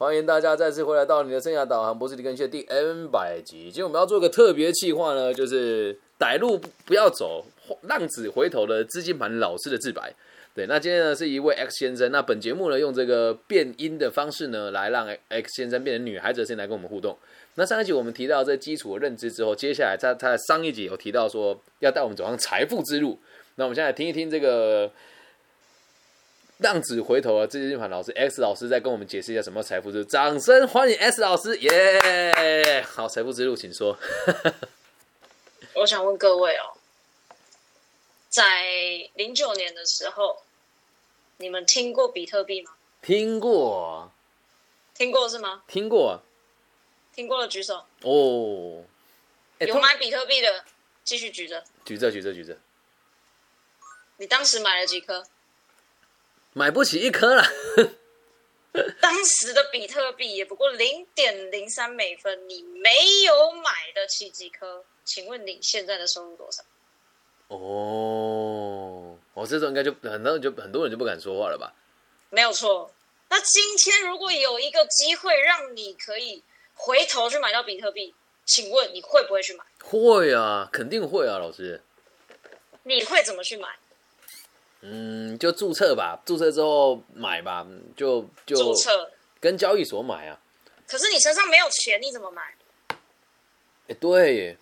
欢迎大家再次回来到你的生涯导航博士李根旭的第 N 百集。今天我们要做个特别企划呢，就是歹路不要走，浪子回头的资金盘老师的自白。对，那今天呢是一位 X 先生，那本节目呢用这个变音的方式呢，来让 X 先生变成女孩子先来跟我们互动。那上一集我们提到这基础的认知之后，接下来他他上一集有提到说要带我们走上财富之路。那我们现在听一听这个。浪子回头啊！资金盘老师 X 老师在跟我们解释一下什么财富之路。掌声欢迎 X 老师，耶！好，财富之路，请说。我想问各位哦，在零九年的时候，你们听过比特币吗？听过，听过是吗？听过，听过的举手。哦，有买比特币的继续举着，举着，举着，举着。你当时买了几颗？买不起一颗了。当时的比特币也不过零点零三美分，你没有买得起几颗？请问你现在的收入多少？哦，我这种应该就很多人就很多人就不敢说话了吧？没有错。那今天如果有一个机会让你可以回头去买到比特币，请问你会不会去买？会啊，肯定会啊，老师。你会怎么去买？嗯，就注册吧，注册之后买吧，就就注册跟交易所买啊。可是你身上没有钱，你怎么买？哎，对。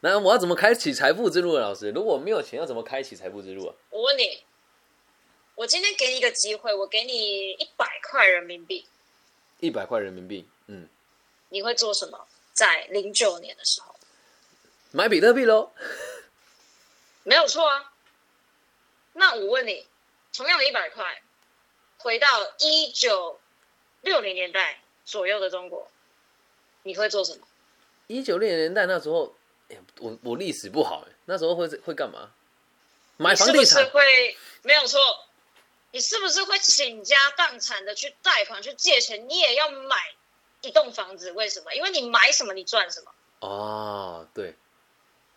那我要怎么开启财富之路啊，老师？如果没有钱，要怎么开启财富之路啊？我问你，我今天给你一个机会，我给你一百块人民币。一百块人民币，嗯。你会做什么？在零九年的时候，买比特币喽。没有错啊。那我问你，同样的一百块，回到一九六零年代左右的中国，你会做什么？一九六零年代那时候，哎，我我历史不好，哎，那时候会会干嘛？买房地产？会没有错。你是不是会倾家荡产的去贷款去借钱？你也要买一栋房子？为什么？因为你买什么，你赚什么。哦，对，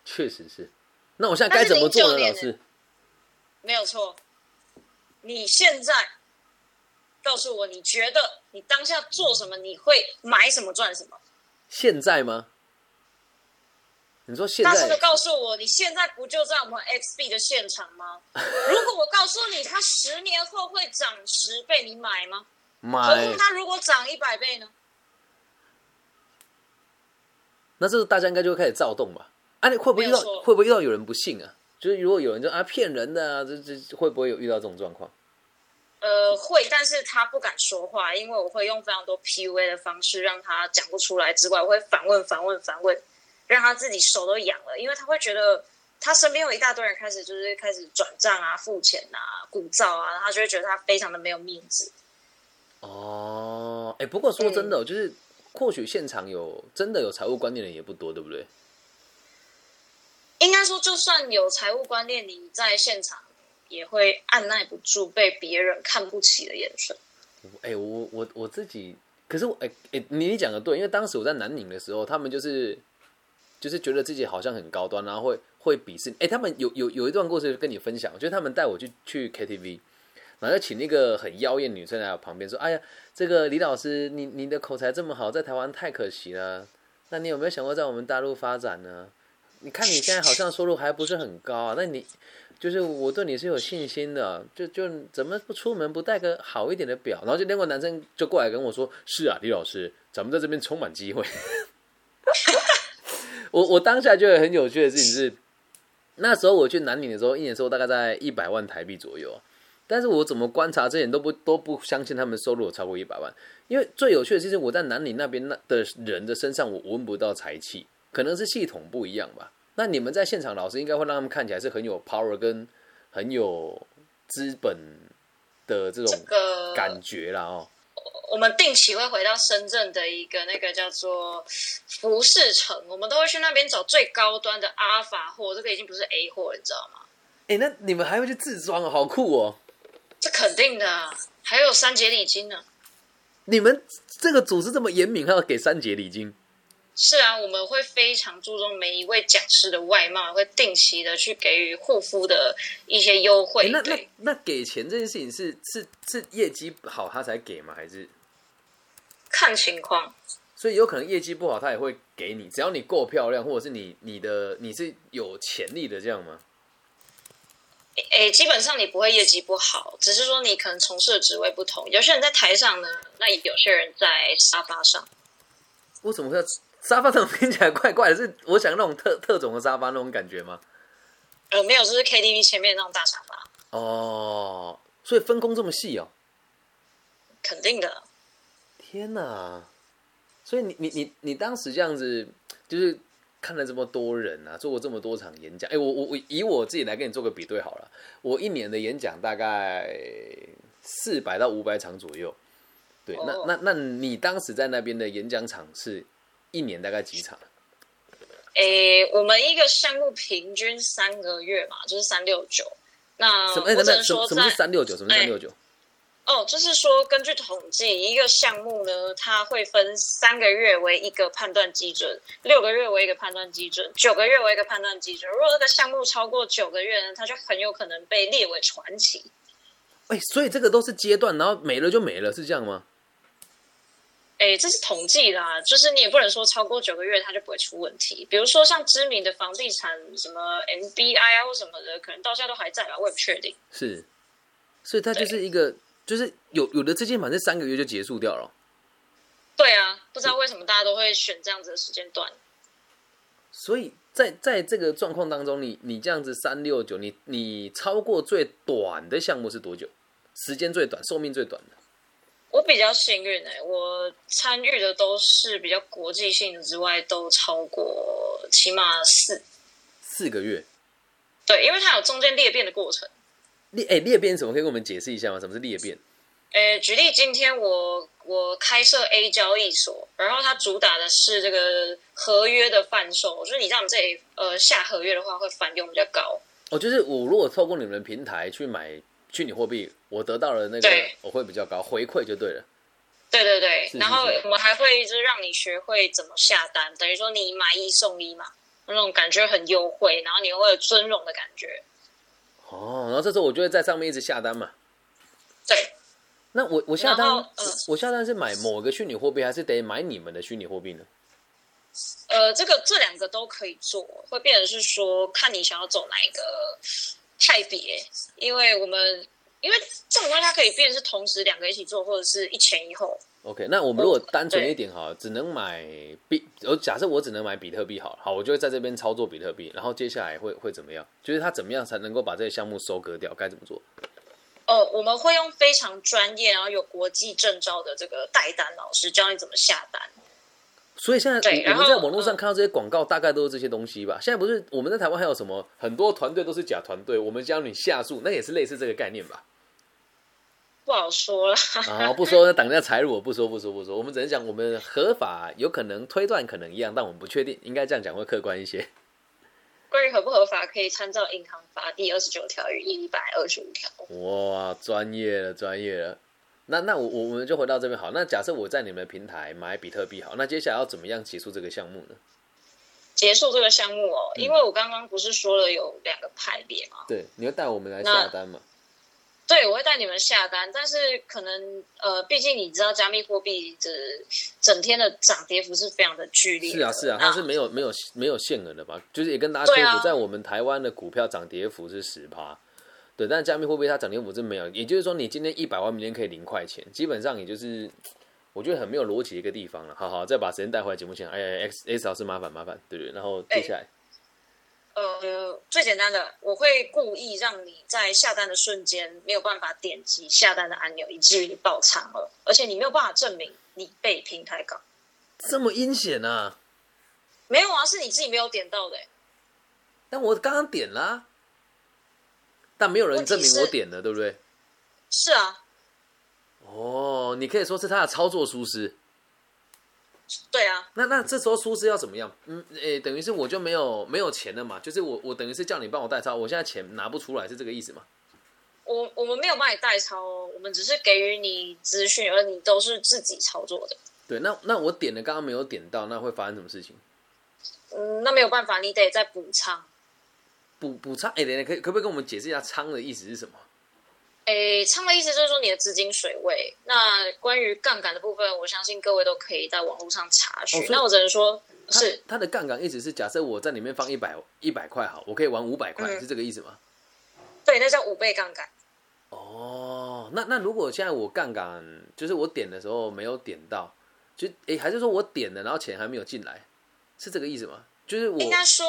确实是。那我现在该怎么做呢，老师？没有错，你现在告诉我，你觉得你当下做什么？你会买什么赚什么？现在吗？你说现在？大声的告诉我，你现在不就在我们 XB 的现场吗？如果我告诉你，它十年后会涨十倍，你买吗？买。它如果涨一百倍呢？那这大家应该就会开始躁动吧？啊，你会不会遇到？会不会遇到有人不信啊？就是如果有人就啊骗人的啊，这这会不会有遇到这种状况？呃，会，但是他不敢说话，因为我会用非常多 PUA 的方式让他讲不出来。之外，我会反问、反问、反问，让他自己手都痒了，因为他会觉得他身边有一大堆人开始就是开始转账啊、付钱啊、鼓噪啊，他就会觉得他非常的没有面子。哦，哎，不过说真的，就是或许现场有真的有财务观念的人也不多，对不对？应该说，就算有财务观念，你在现场也会按耐不住被别人看不起的眼神。哎，我我我自己，可是哎哎，你你讲的对，因为当时我在南宁的时候，他们就是就是觉得自己好像很高端，然后会会鄙视。哎，他们有有有一段故事跟你分享，就是他们带我去去 KTV，然后请那个很妖艳女生来我旁边说：“哎呀，这个李老师，你你的口才这么好，在台湾太可惜了。那你有没有想过在我们大陆发展呢？”你看你现在好像收入还不是很高啊，那你就是我对你是有信心的，就就怎么不出门不带个好一点的表？然后就另外男生就过来跟我说：“是啊，李老师，咱们在这边充满机会。”我我当下觉得很有趣的事情是，那时候我去南宁的时候，一年收入大概在一百万台币左右，但是我怎么观察这点都不都不相信他们收入有超过一百万，因为最有趣的就是我在南宁那边那的人的身上，我闻不到财气。可能是系统不一样吧。那你们在现场，老师应该会让他们看起来是很有 power 跟很有资本的这种感觉啦。哦。我们定期会回到深圳的一个那个叫做服饰城，我们都会去那边找最高端的阿法货，这个已经不是 A 货，你知道吗？哎，那你们还会去自装啊？好酷哦！这肯定的，还有三节礼金呢。你们这个组织这么严明，还要给三节礼金？是啊，我们会非常注重每一位讲师的外貌，会定期的去给予护肤的一些优惠。那那那给钱这件事情是是是业绩好他才给吗？还是看情况。所以有可能业绩不好，他也会给你，只要你够漂亮，或者是你你的你是有潜力的，这样吗？诶，基本上你不会业绩不好，只是说你可能从事的职位不同。有些人在台上呢，那有些人在沙发上。为什么说沙发怎么 听起来怪怪的？是我想那种特特种的沙发那种感觉吗？呃，没有，就是 KTV 前面那种大沙发。哦，所以分工这么细哦？肯定的。天哪！所以你你你你当时这样子，就是看了这么多人啊，做过这么多场演讲。哎，我我我以我自己来跟你做个比对好了。我一年的演讲大概四百到五百场左右。对，那那那你当时在那边的演讲场是一年大概几场？诶，我们一个项目平均三个月嘛，就是三六九。那什么？什么？什么是三六九？什么三六九？哦，就是说，根据统计，一个项目呢，它会分三个月为一个判断基准，六个月为一个判断基准，九个月为一个判断基准。如果这个项目超过九个月呢，它就很有可能被列为传奇。哎，所以这个都是阶段，然后没了就没了，是这样吗？哎，这是统计啦，就是你也不能说超过九个月它就不会出问题。比如说像知名的房地产，什么 MBI 啊或什么的，可能到现在都还在吧，我也不确定。是，所以它就是一个。就是有有的资金反正三个月就结束掉了，对啊，不知道为什么大家都会选这样子的时间段。所以在在这个状况当中，你你这样子三六九，你你超过最短的项目是多久？时间最短，寿命最短的？我比较幸运哎，我参与的都是比较国际性的之外，都超过起码四四个月。对，因为它有中间裂变的过程。裂哎裂变什么可以跟我们解释一下吗？什么是裂变？呃，举例，今天我我开设 A 交易所，然后它主打的是这个合约的贩售，就是你在我们这里呃下合约的话，会返佣比较高。哦，就是我如果透过你们平台去买虚拟货币，我得到了那个我会比较高回馈就对了。对对对，然后我们还会就是让你学会怎么下单，等于说你买一送一嘛，那种感觉很优惠，然后你会有尊荣的感觉。哦，然后这时候我就会在上面一直下单嘛。对，那我我下单，我下单是买某个虚拟货币，还是得买你们的虚拟货币呢？呃，这个这两个都可以做，会变成是说看你想要走哪一个派别，因为我们因为这种东西它可以变是同时两个一起做，或者是一前一后。OK，那我们如果单纯一点哈，只能买比，我假设我只能买比特币好，好，我就会在这边操作比特币，然后接下来会会怎么样？就是他怎么样才能够把这些项目收割掉？该怎么做？哦，我们会用非常专业，然后有国际证照的这个代单老师教你怎么下单。所以现在我们在网络上看到这些广告，大概都是这些东西吧？现在不是我们在台湾还有什么很多团队都是假团队，我们教你下注，那也是类似这个概念吧？不好说了啊！不说挡人家财路，我不说不说不说。我们只能讲我们合法，有可能推断可能一样，但我们不确定。应该这样讲会客观一些。关于合不合法，可以参照《银行法》第二十九条与一百二十五条。哇，专业了，专业了。那那我我们就回到这边好。那假设我在你们的平台买比特币好，那接下来要怎么样结束这个项目呢？结束这个项目哦，因为我刚刚不是说了有两个派别吗？对，你会带我们来下单嘛？对，我会带你们下单，但是可能呃，毕竟你知道加密货币的整天的涨跌幅是非常的剧烈。是啊，是啊，它是没有没有没有限额的吧？就是也跟大家说，在我们台湾的股票涨跌幅是十趴，对，但是加密货币它涨跌幅是没有。也就是说，你今天一百万明天可以零块钱，基本上也就是我觉得很没有逻辑的一个地方了。好好，再把时间带回来节目前，哎，X X 老师麻烦麻烦，对对，然后接下来。呃，最简单的，我会故意让你在下单的瞬间没有办法点击下单的按钮，以至于你爆仓了，而且你没有办法证明你被平台搞。这么阴险啊？没有啊，是你自己没有点到的。但我刚刚点了，但没有人证明我点了，对不对？是啊。哦，你可以说是他的操作疏失。对啊，那那这时候疏失要怎么样？嗯，诶，等于是我就没有没有钱了嘛，就是我我等于是叫你帮我代抄，我现在钱拿不出来，是这个意思吗？我我们没有帮你代抄，我们只是给予你资讯，而你都是自己操作的。对，那那我点的刚刚没有点到，那会发生什么事情？嗯，那没有办法，你得再补仓。补补仓？哎，等等，可可不可以跟我们解释一下仓的意思是什么？诶，仓的意思就是说你的资金水位。那关于杠杆的部分，我相信各位都可以在网络上查询。哦那我只能说，是它的杠杆意思是，假设我在里面放一百一百块好，我可以玩五百块，嗯是这个意思吗？对，那叫五倍杠杆。哦，那那如果现在我杠杆就是我点的时候没有点到，就诶，还是说我点了，然后钱还没有进来，是这个意思吗？就是我应该说，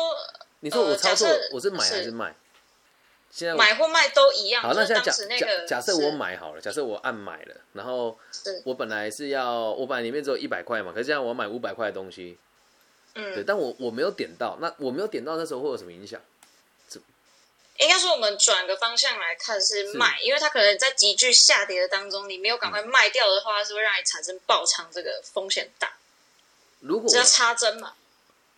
你说我呃操作我是买还是是卖？现在买或卖都一样。好，那就是现在假假假设我买好了，假设我按买了，然后我本来是要我本来里面只有一百块嘛，可是现在我要买五百块的东西，对，嗯，但我我没有点到，那我没有点到，那时候会有什么影响？应该说我们转个方向来看是是卖，因为它可能在急剧下跌的当中，你没有赶快卖掉的话，它是会让你产生爆仓这个风险大，如果只要插针嘛。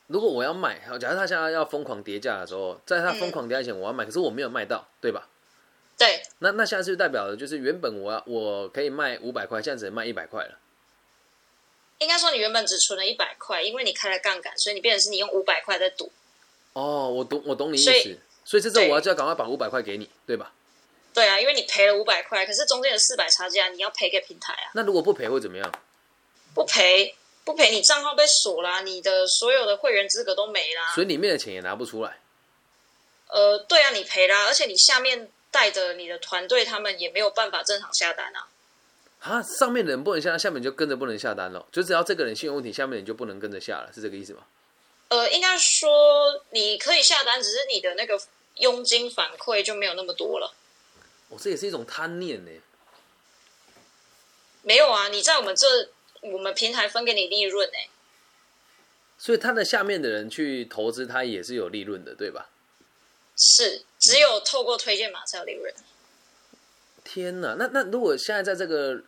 如果我要卖，好，假设他现在要疯狂跌价的时候，在他疯狂跌价前我要买，可是我没有卖到，对吧？对，那那现在是代表的就是原本我要我可以卖五百块，现在只能卖一百块了？应该说你原本只存了一百块，因为你开了杠杆，所以你变成是你用五百块在赌。哦，我懂我懂你意思所以，所以这时候我要就要赶快把五百块给你，对吧？对啊，因为你赔了五百块，可是中间有四百差价你要赔给平台啊，那如果不赔会怎么样？不赔不赔，你账号被锁啦，你的所有的会员资格都没啦。所以里面的钱也拿不出来。呃，对啊，你赔啦，而且你下面带着你的团队他们也没有办法正常下单啊。啊，上面的人不能下单，下面就跟着不能下单了。就只要这个人信用问题，下面的人就不能跟着下了，是这个意思吗？呃，应该说你可以下单，只是你的那个佣金反馈就没有那么多了。哦，这也是一种贪念呢。没有啊，你在我们这我们平台分给你利润欸呢、所以他的下面的人去投资，他也是有利润的，对吧？是只有透过推荐码才有利润。天哪，那那如果现在在这个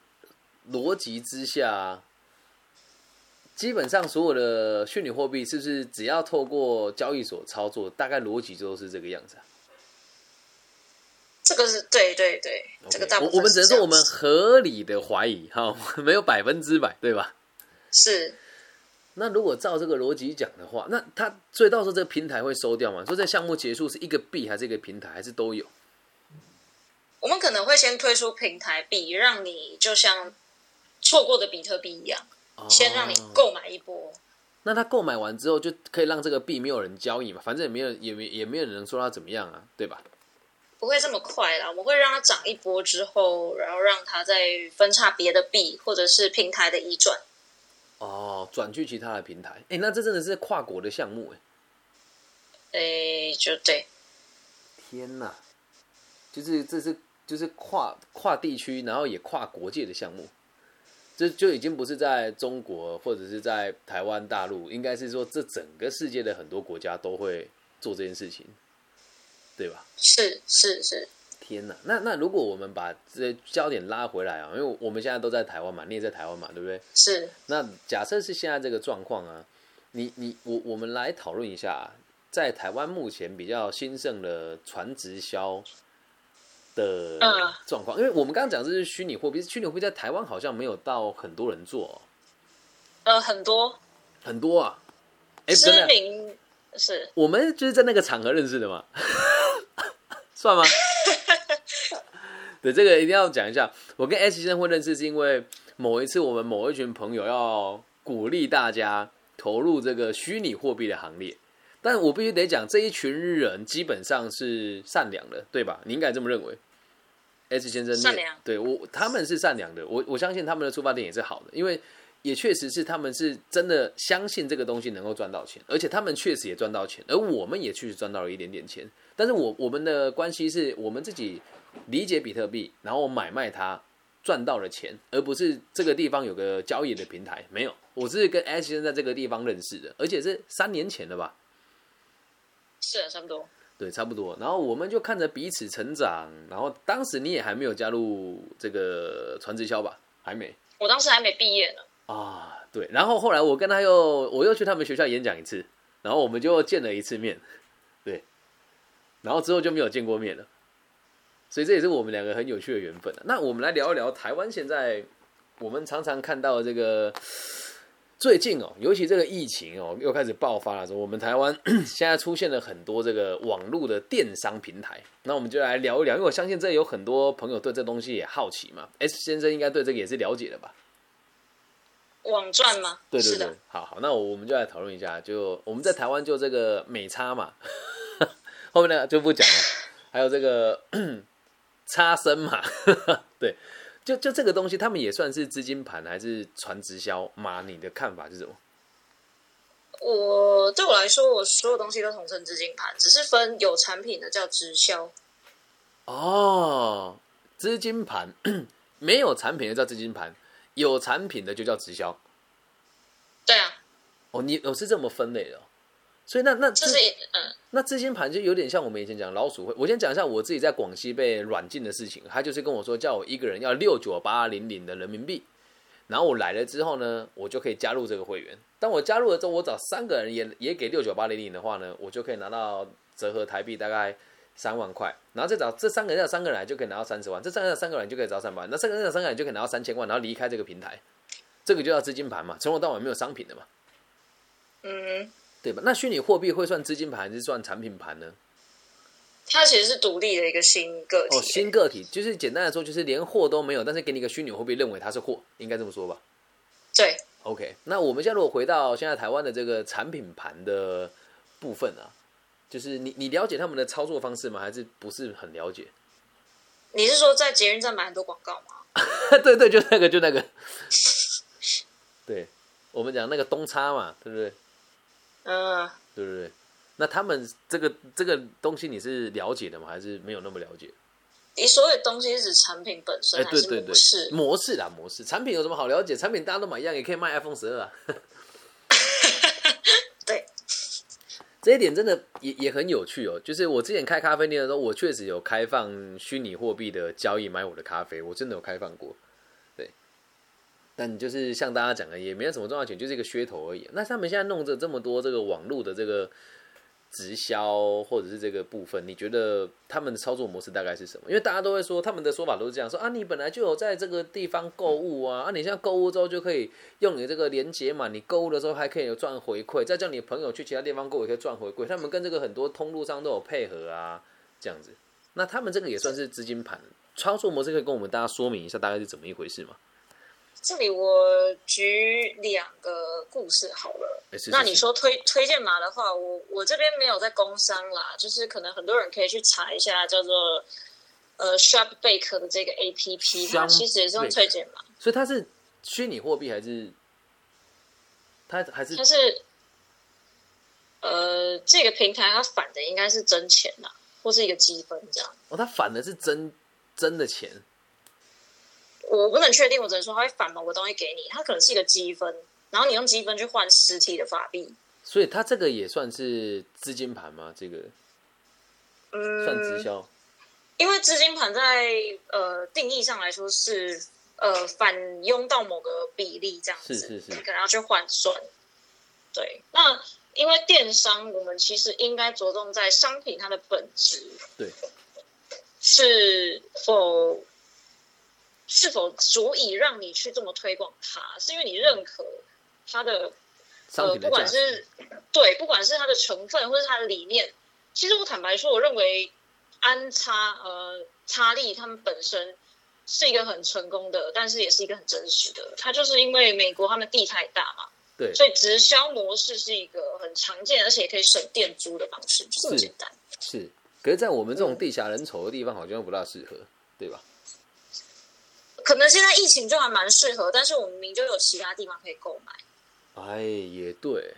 逻辑之下，基本上所有的虚拟货币是不是只要透过交易所操作，大概逻辑都是这个样子啊？这个是对对对，这个大部分我我们只能说我们合理的怀疑哈，没有百分之百，对吧？是那如果照这个逻辑讲的话，那他所以到时候这个平台会收掉吗？说这项目结束是一个币还是一个平台，还是都有？我们可能会先推出平台币，让你就像错过的比特币一样，先让你哦购买一波。那他购买完之后，就可以让这个币没有人交易嘛？反正也没有，也没也没有人说他怎么样啊，对吧？不会这么快啦，我们会让它涨一波之后，然后让它再分叉别的币或者是平台的移转。哦，转去其他的平台，哎，那这真的是跨国的项目哎！诶，就对，天哪，就是这是就是跨跨地区，然后也跨国界的项目，这就已经不是在中国或者是在台湾大陆，应该是说这整个世界的很多国家都会做这件事情，对吧？是是是，天哪，那那如果我们把这焦点拉回来啊，因为我们现在都在台湾嘛，你也在台湾嘛，对不对？是。那假设是现在这个状况啊，你你我我们来讨论一下啊、在台湾目前比较兴盛的传直销的嗯。状况，因为我们刚刚讲这是虚拟货币，虚拟货币在台湾好像没有到很多人做、哦，呃很多。很多啊。哎，知真的，名是。我们就是在那个场合认识的嘛，算吗？对，这个一定要讲一下。我跟 S 先生会认识，是因为某一次我们某一群朋友要鼓励大家投入这个虚拟货币的行列。但我必须得讲，这一群人基本上是善良的，对吧？你应该这么认为。S 先生善良对我他们是善良的，我我相信他们的出发点也是好的，因为也确实是他们是真的相信这个东西能够赚到钱，而且他们确实也赚到钱，而我们也确实赚到了一点点钱。但是我我们的关系是我们自己理解比特币，然后买卖它赚到了钱，而不是这个地方有个交易的平台。没有，我是跟 S 先生在这个地方认识的，而且是三年前的吧？是啊差不多。对，差不多。然后我们就看着彼此成长，然后当时你也还没有加入这个传直销吧？还没我当时还没毕业呢，啊？对。然后后来我跟他又我又去他们学校演讲一次，然后我们就见了一次面，对。然后之后就没有见过面了，所以这也是我们两个很有趣的缘分、啊、那我们来聊一聊台湾现在我们常常看到这个最近哦，尤其这个疫情哦，又开始爆发了，说我们台湾 现在出现了很多这个网络的电商平台，那我们就来聊一聊，因为我相信这有很多朋友对这东西也好奇嘛。S 先生应该对这个也是了解的吧？网赚吗？对对对好好，那我们就来讨论一下，就我们在台湾就这个美差嘛，后面呢就不讲了，还有这个 差生嘛，对，就就这个东西，他们也算是资金盘还是传直销吗？你的看法是什么？我对我来说，我所有东西都统称资金盘，只是分有产品的叫直销，哦，资金盘 没有产品的叫资金盘，有产品的就叫直销。对啊，哦，你我是这么分类的、哦，所以那那资就是嗯，那资金盘就有点像我们以前讲老鼠会。我先讲一下我自己在广西被软禁的事情，他就是跟我说叫我一个人要六九八零零的人民币，然后我来了之后呢，我就可以加入这个会员。当我加入了之后，我找三个人也也给六九八零零的话呢，我就可以拿到折合台币大概三万块，然后再找这三个人要三个人来就可以拿到三十万，这三个人要三个人就可以找三百万，那三个人找三个人就可以拿到三千万，然后离开这个平台，这个就叫资金盘嘛，从头到尾没有商品的嘛。嗯，对吧？那虚拟货币会算资金盘还是算产品盘呢？它其实是独立的一个新个体。哦，新个体就是简单来说，就是连货都没有，但是给你一个虚拟货币，认为它是货，应该这么说吧对，？OK，那我们现在如果回到现在台湾的这个产品盘的部分啊，就是你你了解他们的操作方式吗？还是不是很了解？你是说在捷运站买很多广告吗？对对，就那个就那个，对，我们讲那个东差嘛，对不对？嗯，对不对？那他们这个这个东西你是了解的吗？还是没有那么了解？你所有东西是指产品本身哎，还是对对对模式？，模式啦，模式。产品有什么好了解？产品大家都买一样，也可以卖 iPhone 十二啊。对，这一点真的也也很有趣哦。就是我之前开咖啡店的时候，我确实有开放虚拟货币的交易买我的咖啡，我真的有开放过。对，但就是像大家讲的，也没有什么重要钱，就是一个噱头而已。那他们现在弄着这么多这个网络的这个直销或者是这个部分，你觉得他们的操作模式大概是什么？因为大家都会说，他们的说法都是这样说啊，你本来就有在这个地方购物啊，啊，你现在购物之后就可以用你这个连接嘛，你购物的时候还可以有赚回馈，再叫你朋友去其他地方购物也可以赚回馈，他们跟这个很多通路上都有配合啊，这样子。那他们这个也算是资金盘操作模式，可以跟我们大家说明一下大概是怎么一回事吗？这里我举两个故事好了。哎是是那你说推推荐码的话，我我这边没有在工商啦，就是可能很多人可以去查一下叫做呃 Shop Bake 的这个 A P P，它其实也是用推荐码，所以它是虚拟货币还是它还是它是呃这个平台它反的应该是真钱呐，或是一个积分这样。哦，它反的是真真的钱我不能确定，我只能说他会返某个东西给你，它可能是一个积分，然后你用积分去换实体的法币。所以它这个也算是资金盘吗？这个嗯算直嗯，销？因为资金盘在呃定义上来说是呃反佣到某个比例这样子，是是是你可能要去换算。对，那因为电商，我们其实应该着重在商品它的本质，对，是否是否足以让你去这么推广它，是因为你认可它的呃，不管是对，不管是它的成分或是它的理念，其实我坦白说，我认为安插呃差利他们本身是一个很成功的，但是也是一个很真实的。它就是因为美国他们地太大嘛，对所以直销模式是一个很常见，而且也可以省电租的方式，就这么是简单。是，可是，在我们这种嗯地狭人稠的地方，好像不大适合，对吧？可能现在疫情就还蛮适合，但是我们明明就有其他地方可以购买。哎，也对，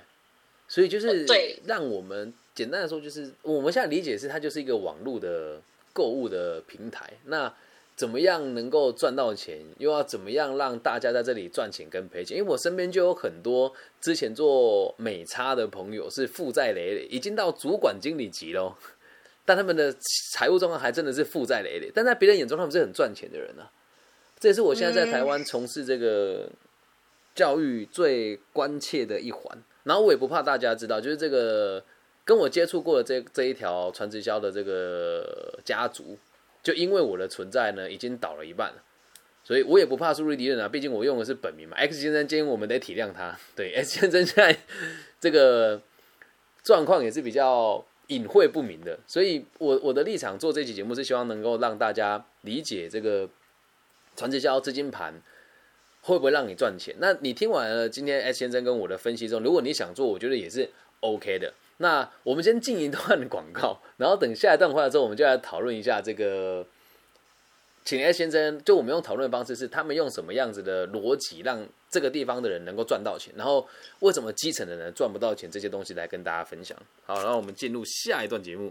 所以就是让我们简单的说，就是我们现在理解是它就是一个网络的购物的平台。那怎么样能够赚到钱，又要怎么样让大家在这里赚钱跟赔钱？因为我身边就有很多之前做美差的朋友是负债累累，已经到主管经理级喽，但他们的财务状况还真的是负债累累。但在别人眼中，他们是很赚钱的人啊。这也是我现在在台湾从事这个教育最关切的一环。然后我也不怕大家知道，就是这个跟我接触过的这这一条传直销的这个家族，就因为我的存在呢，已经倒了一半了。所以我也不怕苏瑞迪人啊，毕竟我用的是本名嘛。X 先生，今天我们得体谅他。对，X 先生现在这个状况也是比较隐晦不明的，所以我我的立场做这期节目是希望能够让大家理解这个传直销资金盘会不会让你赚钱。那你听完了今天 S 先生跟我的分析之后，如果你想做，我觉得也是 OK 的。那我们先进一段广告，然后等下一段回来之后，我们就来讨论一下这个。请 S 先生，就我们用讨论的方式是，他们用什么样子的逻辑让这个地方的人能够赚到钱，然后为什么基层的人赚不到钱，这些东西来跟大家分享。好，然后我们进入下一段节目。